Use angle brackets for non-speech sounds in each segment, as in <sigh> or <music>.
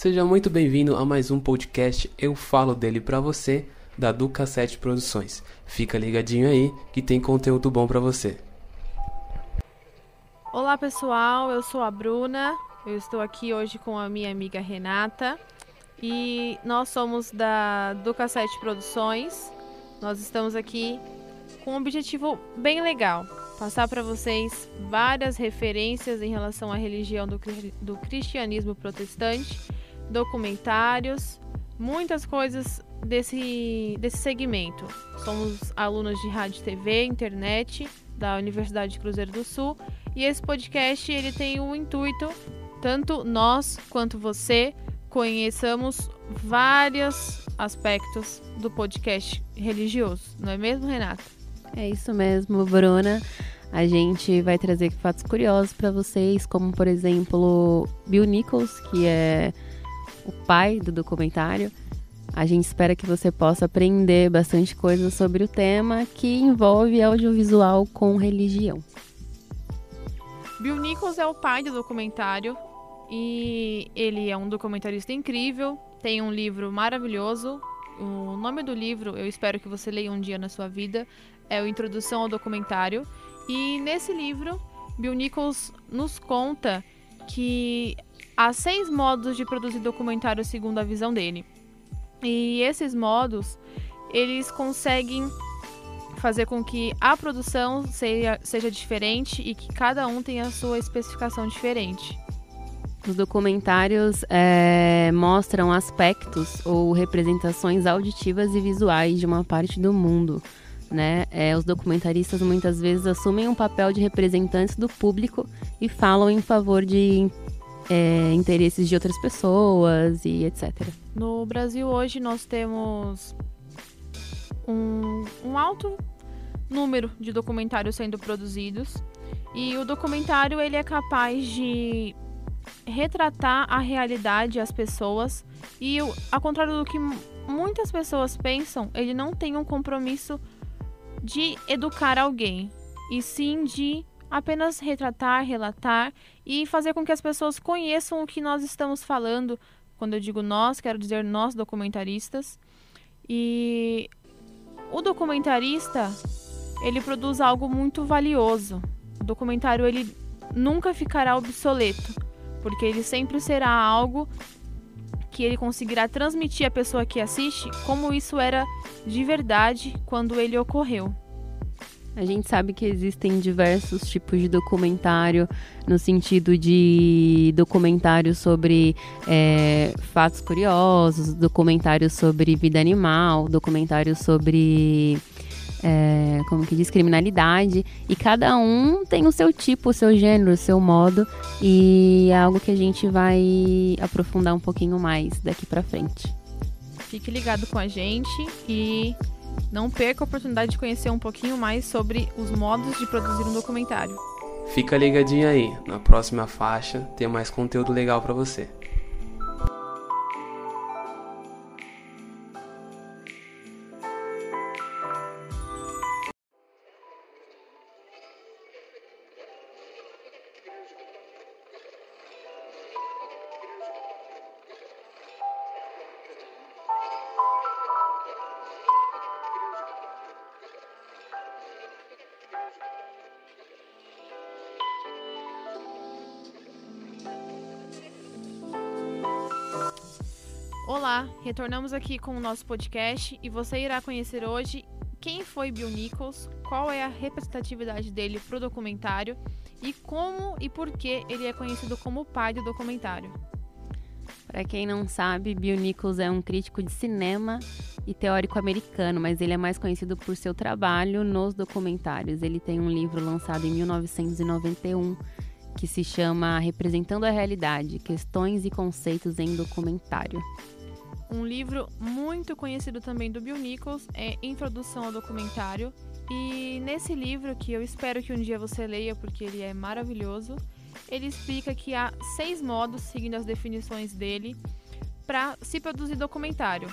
Seja muito bem-vindo a mais um podcast Eu Falo Dele Pra Você, da Duca 7 Produções. Fica ligadinho aí que tem conteúdo bom pra você. Olá pessoal, eu sou a Bruna, eu estou aqui hoje com a minha amiga Renata e nós somos da Duca 7 Produções. Nós estamos aqui com um objetivo bem legal, passar para vocês várias referências em relação à religião do, do cristianismo protestante, documentários, muitas coisas desse, desse segmento. Somos alunos de rádio, TV, internet da Universidade de Cruzeiro do Sul e esse podcast ele tem o intuito tanto nós quanto você conheçamos vários aspectos do podcast religioso, não é mesmo, Renata? É isso mesmo, Bruna. A gente vai trazer fatos curiosos para vocês, como por exemplo, Bill Nichols, que é o pai do documentário. A gente espera que você possa aprender bastante coisa sobre o tema que envolve audiovisual com religião. Bill Nichols é o pai do documentário e ele é um documentarista incrível, tem um livro maravilhoso. O nome do livro, eu espero que você leia um dia na sua vida, é o Introdução ao Documentário. E nesse livro, Bill Nichols nos conta que há seis modos de produzir documentário segundo a visão dele. E esses modos, eles conseguem fazer com que a produção seja, seja diferente e que cada um tenha a sua especificação diferente. Os documentários é, mostram aspectos ou representações auditivas e visuais de uma parte do mundo né? É, os documentaristas muitas vezes assumem um papel de representantes do público e falam em favor de é, interesses de outras pessoas e etc. No Brasil hoje nós temos um, um alto número de documentários sendo produzidos e o documentário ele é capaz de retratar a realidade as pessoas e ao contrário do que muitas pessoas pensam ele não tem um compromisso de educar alguém, e sim de apenas retratar, relatar e fazer com que as pessoas conheçam o que nós estamos falando. Quando eu digo nós, quero dizer nós documentaristas. E o documentarista, ele produz algo muito valioso. O documentário ele nunca ficará obsoleto, porque ele sempre será algo que ele conseguirá transmitir à pessoa que assiste como isso era de verdade quando ele ocorreu. A gente sabe que existem diversos tipos de documentário, no sentido de documentário sobre é, fatos curiosos, documentário sobre vida animal, documentário sobre é, como que diz, criminalidade. E cada um tem o seu tipo, o seu gênero, o seu modo. E é algo que a gente vai aprofundar um pouquinho mais daqui para frente. Fique ligado com a gente e não perca a oportunidade de conhecer um pouquinho mais sobre os modos de produzir um documentário. Fica ligadinho aí, na próxima faixa tem mais conteúdo legal para você. Olá, retornamos aqui com o nosso podcast e você irá conhecer hoje quem foi Bill Nichols, qual é a representatividade dele para o documentário e como e por que ele é conhecido como o pai do documentário. Para quem não sabe, Bill Nichols é um crítico de cinema e teórico americano, mas ele é mais conhecido por seu trabalho nos documentários. Ele tem um livro lançado em 1991 que se chama Representando a Realidade: Questões e Conceitos em Documentário. Um livro muito conhecido também do Bill Nichols é Introdução ao Documentário. E nesse livro, que eu espero que um dia você leia porque ele é maravilhoso, ele explica que há seis modos, seguindo as definições dele, para se produzir documentário.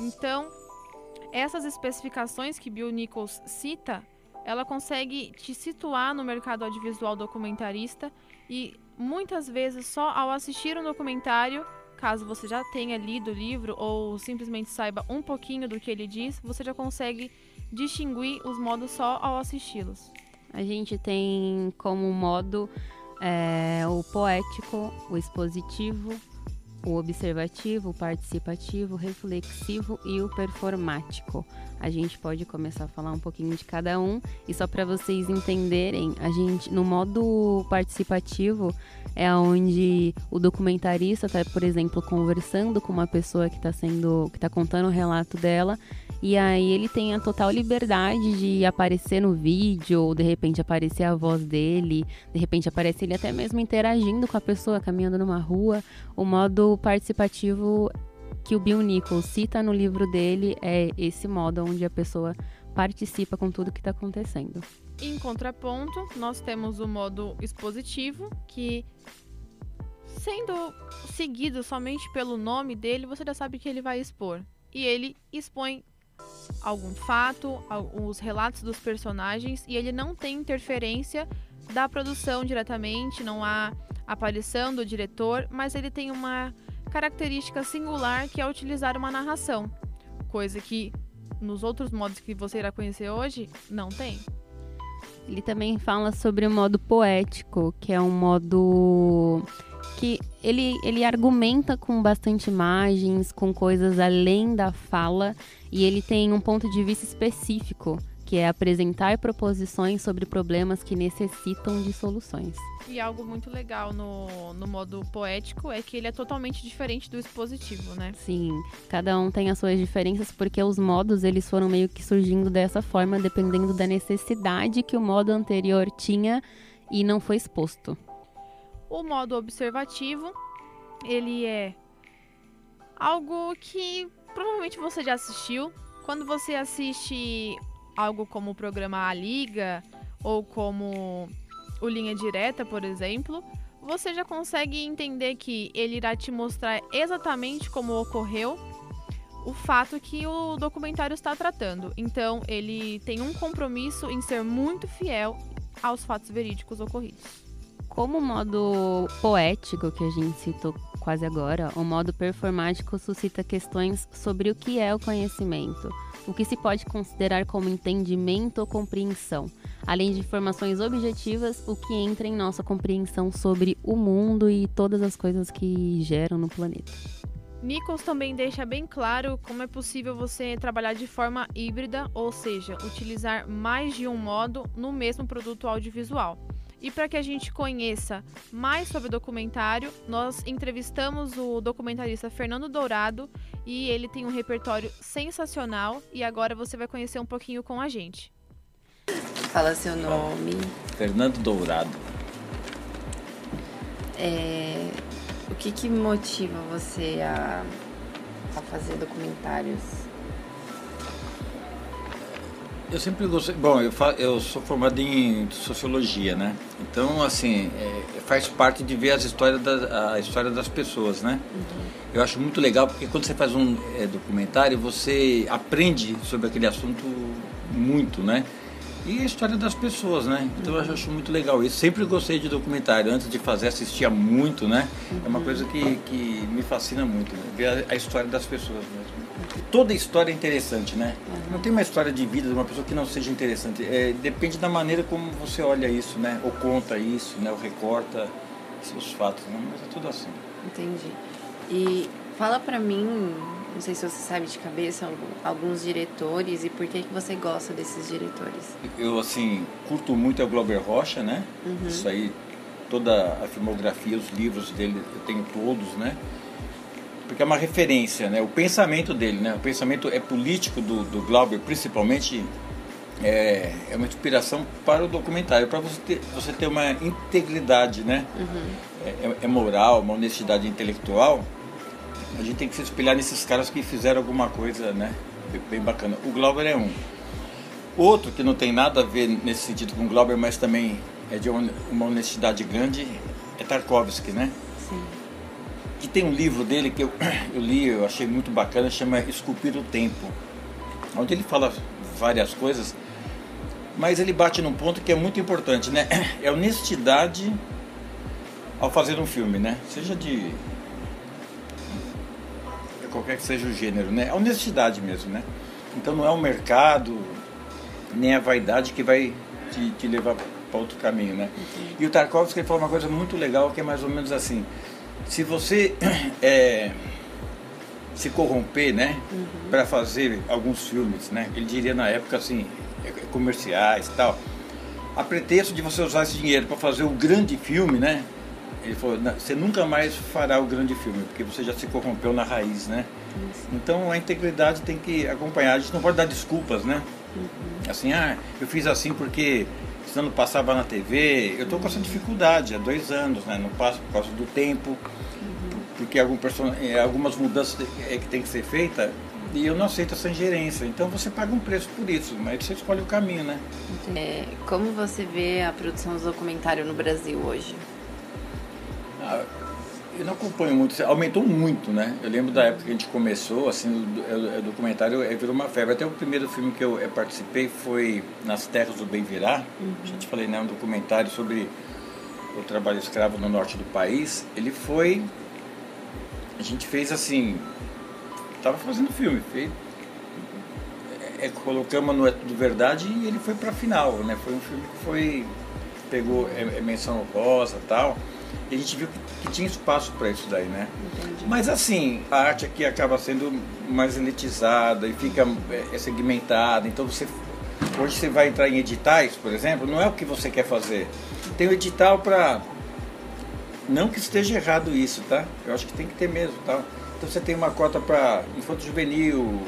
Então, essas especificações que Bill Nichols cita, ela consegue te situar no mercado audiovisual documentarista e muitas vezes só ao assistir um documentário caso você já tenha lido o livro ou simplesmente saiba um pouquinho do que ele diz, você já consegue distinguir os modos só ao assisti-los. A gente tem como modo é, o poético, o expositivo, o observativo, o participativo, o reflexivo e o performático. A gente pode começar a falar um pouquinho de cada um e só para vocês entenderem, a gente no modo participativo é onde o documentarista está, por exemplo, conversando com uma pessoa que está sendo, que está contando o relato dela e aí ele tem a total liberdade de aparecer no vídeo, ou de repente aparecer a voz dele, de repente aparece ele até mesmo interagindo com a pessoa, caminhando numa rua. O modo participativo que o Bill Nichols cita no livro dele é esse modo onde a pessoa participa com tudo que está acontecendo. Em contraponto, nós temos o modo expositivo, que sendo seguido somente pelo nome dele, você já sabe que ele vai expor. E ele expõe algum fato, os relatos dos personagens e ele não tem interferência da produção diretamente, não há aparição do diretor, mas ele tem uma característica singular que é utilizar uma narração, coisa que nos outros modos que você irá conhecer hoje não tem. Ele também fala sobre o modo poético, que é um modo que ele, ele argumenta com bastante imagens, com coisas além da fala, e ele tem um ponto de vista específico, que é apresentar proposições sobre problemas que necessitam de soluções. E algo muito legal no, no modo poético é que ele é totalmente diferente do expositivo, né? Sim, cada um tem as suas diferenças porque os modos eles foram meio que surgindo dessa forma dependendo da necessidade que o modo anterior tinha e não foi exposto. O modo observativo, ele é algo que provavelmente você já assistiu. Quando você assiste algo como o programa A Liga ou como o Linha Direta, por exemplo, você já consegue entender que ele irá te mostrar exatamente como ocorreu o fato que o documentário está tratando. Então, ele tem um compromisso em ser muito fiel aos fatos verídicos ocorridos. Como o modo poético que a gente citou quase agora, o modo performático suscita questões sobre o que é o conhecimento, o que se pode considerar como entendimento ou compreensão, além de informações objetivas, o que entra em nossa compreensão sobre o mundo e todas as coisas que geram no planeta. Nichols também deixa bem claro como é possível você trabalhar de forma híbrida, ou seja, utilizar mais de um modo no mesmo produto audiovisual. E para que a gente conheça mais sobre o documentário, nós entrevistamos o documentarista Fernando Dourado e ele tem um repertório sensacional e agora você vai conhecer um pouquinho com a gente. Fala seu nome. Fernando Dourado. É, o que, que motiva você a, a fazer documentários? Eu sempre gostei. Bom, eu, fa, eu sou formado em sociologia, né? Então, assim, é, faz parte de ver as histórias da, a história das pessoas, né? Uhum. Eu acho muito legal porque quando você faz um é, documentário, você aprende sobre aquele assunto muito, né? E a história das pessoas, né? Então eu acho muito legal isso. Sempre gostei de documentário. Antes de fazer, assistia muito, né? Uhum. É uma coisa que, que me fascina muito, né? ver a, a história das pessoas mesmo toda história é interessante, né? Uhum. Não tem uma história de vida de uma pessoa que não seja interessante. É, depende da maneira como você olha isso, né? Ou conta isso, né? Ou recorta os fatos, né? Mas é tudo assim. Entendi. E fala pra mim, não sei se você sabe de cabeça, alguns diretores e por que, que você gosta desses diretores. Eu, assim, curto muito o Glauber Rocha, né? Uhum. Isso aí, toda a filmografia, os livros dele, eu tenho todos, né? Porque é uma referência, né? O pensamento dele, né? O pensamento é político do, do Glauber, principalmente, é, é uma inspiração para o documentário, para você ter, você ter uma integridade, né? Uhum. É, é, moral, uma honestidade intelectual. A gente tem que se espelhar nesses caras que fizeram alguma coisa, né? Bem bacana. O Glauber é um. Outro que não tem nada a ver nesse sentido com o Glauber, mas também é de uma honestidade grande, é Tarkovsky, né? Sim. E tem um livro dele que eu, <clears throat> eu li, eu achei muito bacana, chama Esculpir o Tempo, onde ele fala várias coisas, mas ele bate num ponto que é muito importante, né? <clears throat> É honestidade ao fazer um filme, né? Seja de qualquer que seja o gênero, né? A honestidade mesmo, né? Então não é o mercado, nem a vaidade que vai te, te levar para outro caminho, né? E o Tarkovsky falou uma coisa muito legal que é mais ou menos assim: se você <clears throat> é, se corromper, né, uhum. para fazer alguns filmes, né? Ele diria na época assim, é, comerciais, e tal. A pretexto de você usar esse dinheiro para fazer o grande filme, né? Ele falou, você nunca mais fará o grande filme, porque você já se corrompeu na raiz, né? Isso. Então a integridade tem que acompanhar. A gente não pode dar desculpas, né? Assim, ah, eu fiz assim porque senão não passava na TV. Eu estou com essa dificuldade há dois anos, né? Não passo por causa do tempo, porque algum person... É, algumas mudanças é que tem que ser feita e eu não aceito essa ingerência. Então você paga um preço por isso, mas você escolhe o caminho, né? É, como você vê a produção do documentário no Brasil hoje? Eu não acompanho muito, aumentou muito, né? Eu lembro da época que a gente começou, assim, o, o documentário virou uma febre. Até o primeiro filme que eu, eu participei foi Nas Terras do Bem Virá. Uhum. Já te falei, né? Um documentário sobre o trabalho escravo no norte do país. Ele foi. A gente fez assim. Tava fazendo filme, fez, é, colocamos no É Tudo Verdade e ele foi pra final, né? Foi um filme que foi. pegou é, é menção rosa e tal. E a gente viu que, que tinha espaço para isso daí, né? Entendi. Mas assim, a arte aqui acaba sendo mais elitizada e fica é, é, segmentada. Então você hoje você vai entrar em editais, por exemplo, não é o que você quer fazer. Tem o um edital para não que esteja errado isso, tá? Eu acho que tem que ter mesmo, tá? Então você tem uma cota para infanto juvenil,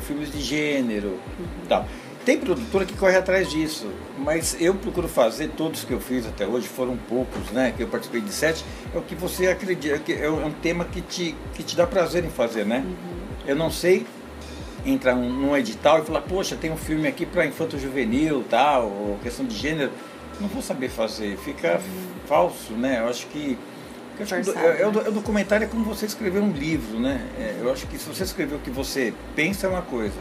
filmes de gênero, uhum. tal. Tem produtora que corre atrás disso, mas eu procuro fazer, todos que eu fiz até hoje, foram poucos, né? Que eu participei de sete, é o que você acredita, que é um tema que te, que te dá prazer em fazer, né? Uhum. Eu não sei entrar num edital e falar, poxa, tem um filme aqui para infanto juvenil, tal, ou questão de gênero. Não vou saber fazer, fica uhum. falso, né? Eu acho que. Eu acho que é, é, o, é o documentário é como você escrever um livro, né? É, eu acho que se você escrever o que você pensa é uma coisa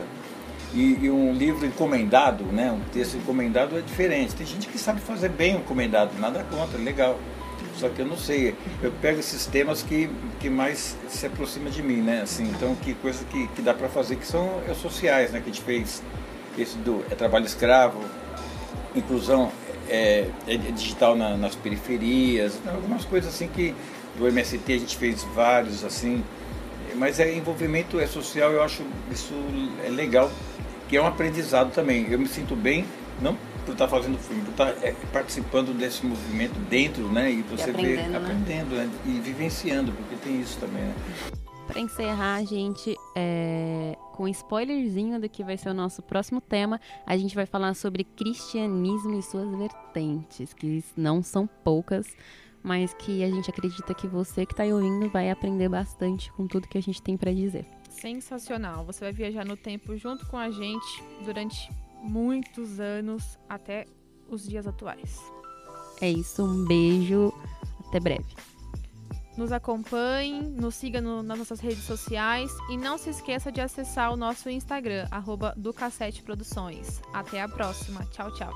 e, e, um livro encomendado, né, um texto encomendado é diferente. Tem gente que sabe fazer bem o encomendado, nada contra, legal. Só que eu não sei, eu pego esses temas que, que mais se aproxima de mim, né? Assim, então, que coisa que, que dá para fazer que são é, sociais, né? Que a gente fez esse do é trabalho escravo, inclusão é, é digital na, nas periferias, algumas coisas assim que do MST a gente fez vários assim, mas é envolvimento é social, eu acho isso é legal que é um aprendizado também. Eu me sinto bem, não por estar fazendo filme, por estar é, participando desse movimento dentro, né? E você e vê né? aprendendo né? e vivenciando, porque tem isso também, né? Para encerrar, gente, é... com um spoilerzinho do que vai ser o nosso próximo tema, a gente vai falar sobre cristianismo e suas vertentes, que não são poucas, mas que a gente acredita que você que está aí ouvindo vai aprender bastante com tudo que a gente tem para dizer sensacional. Você vai viajar no tempo junto com a gente durante muitos anos até os dias atuais. É isso, um beijo, até breve. Nos acompanhe, nos siga no, nas nossas redes sociais e não se esqueça de acessar o nosso Instagram, arroba do Cassete Produções. Até a próxima. Tchau, tchau.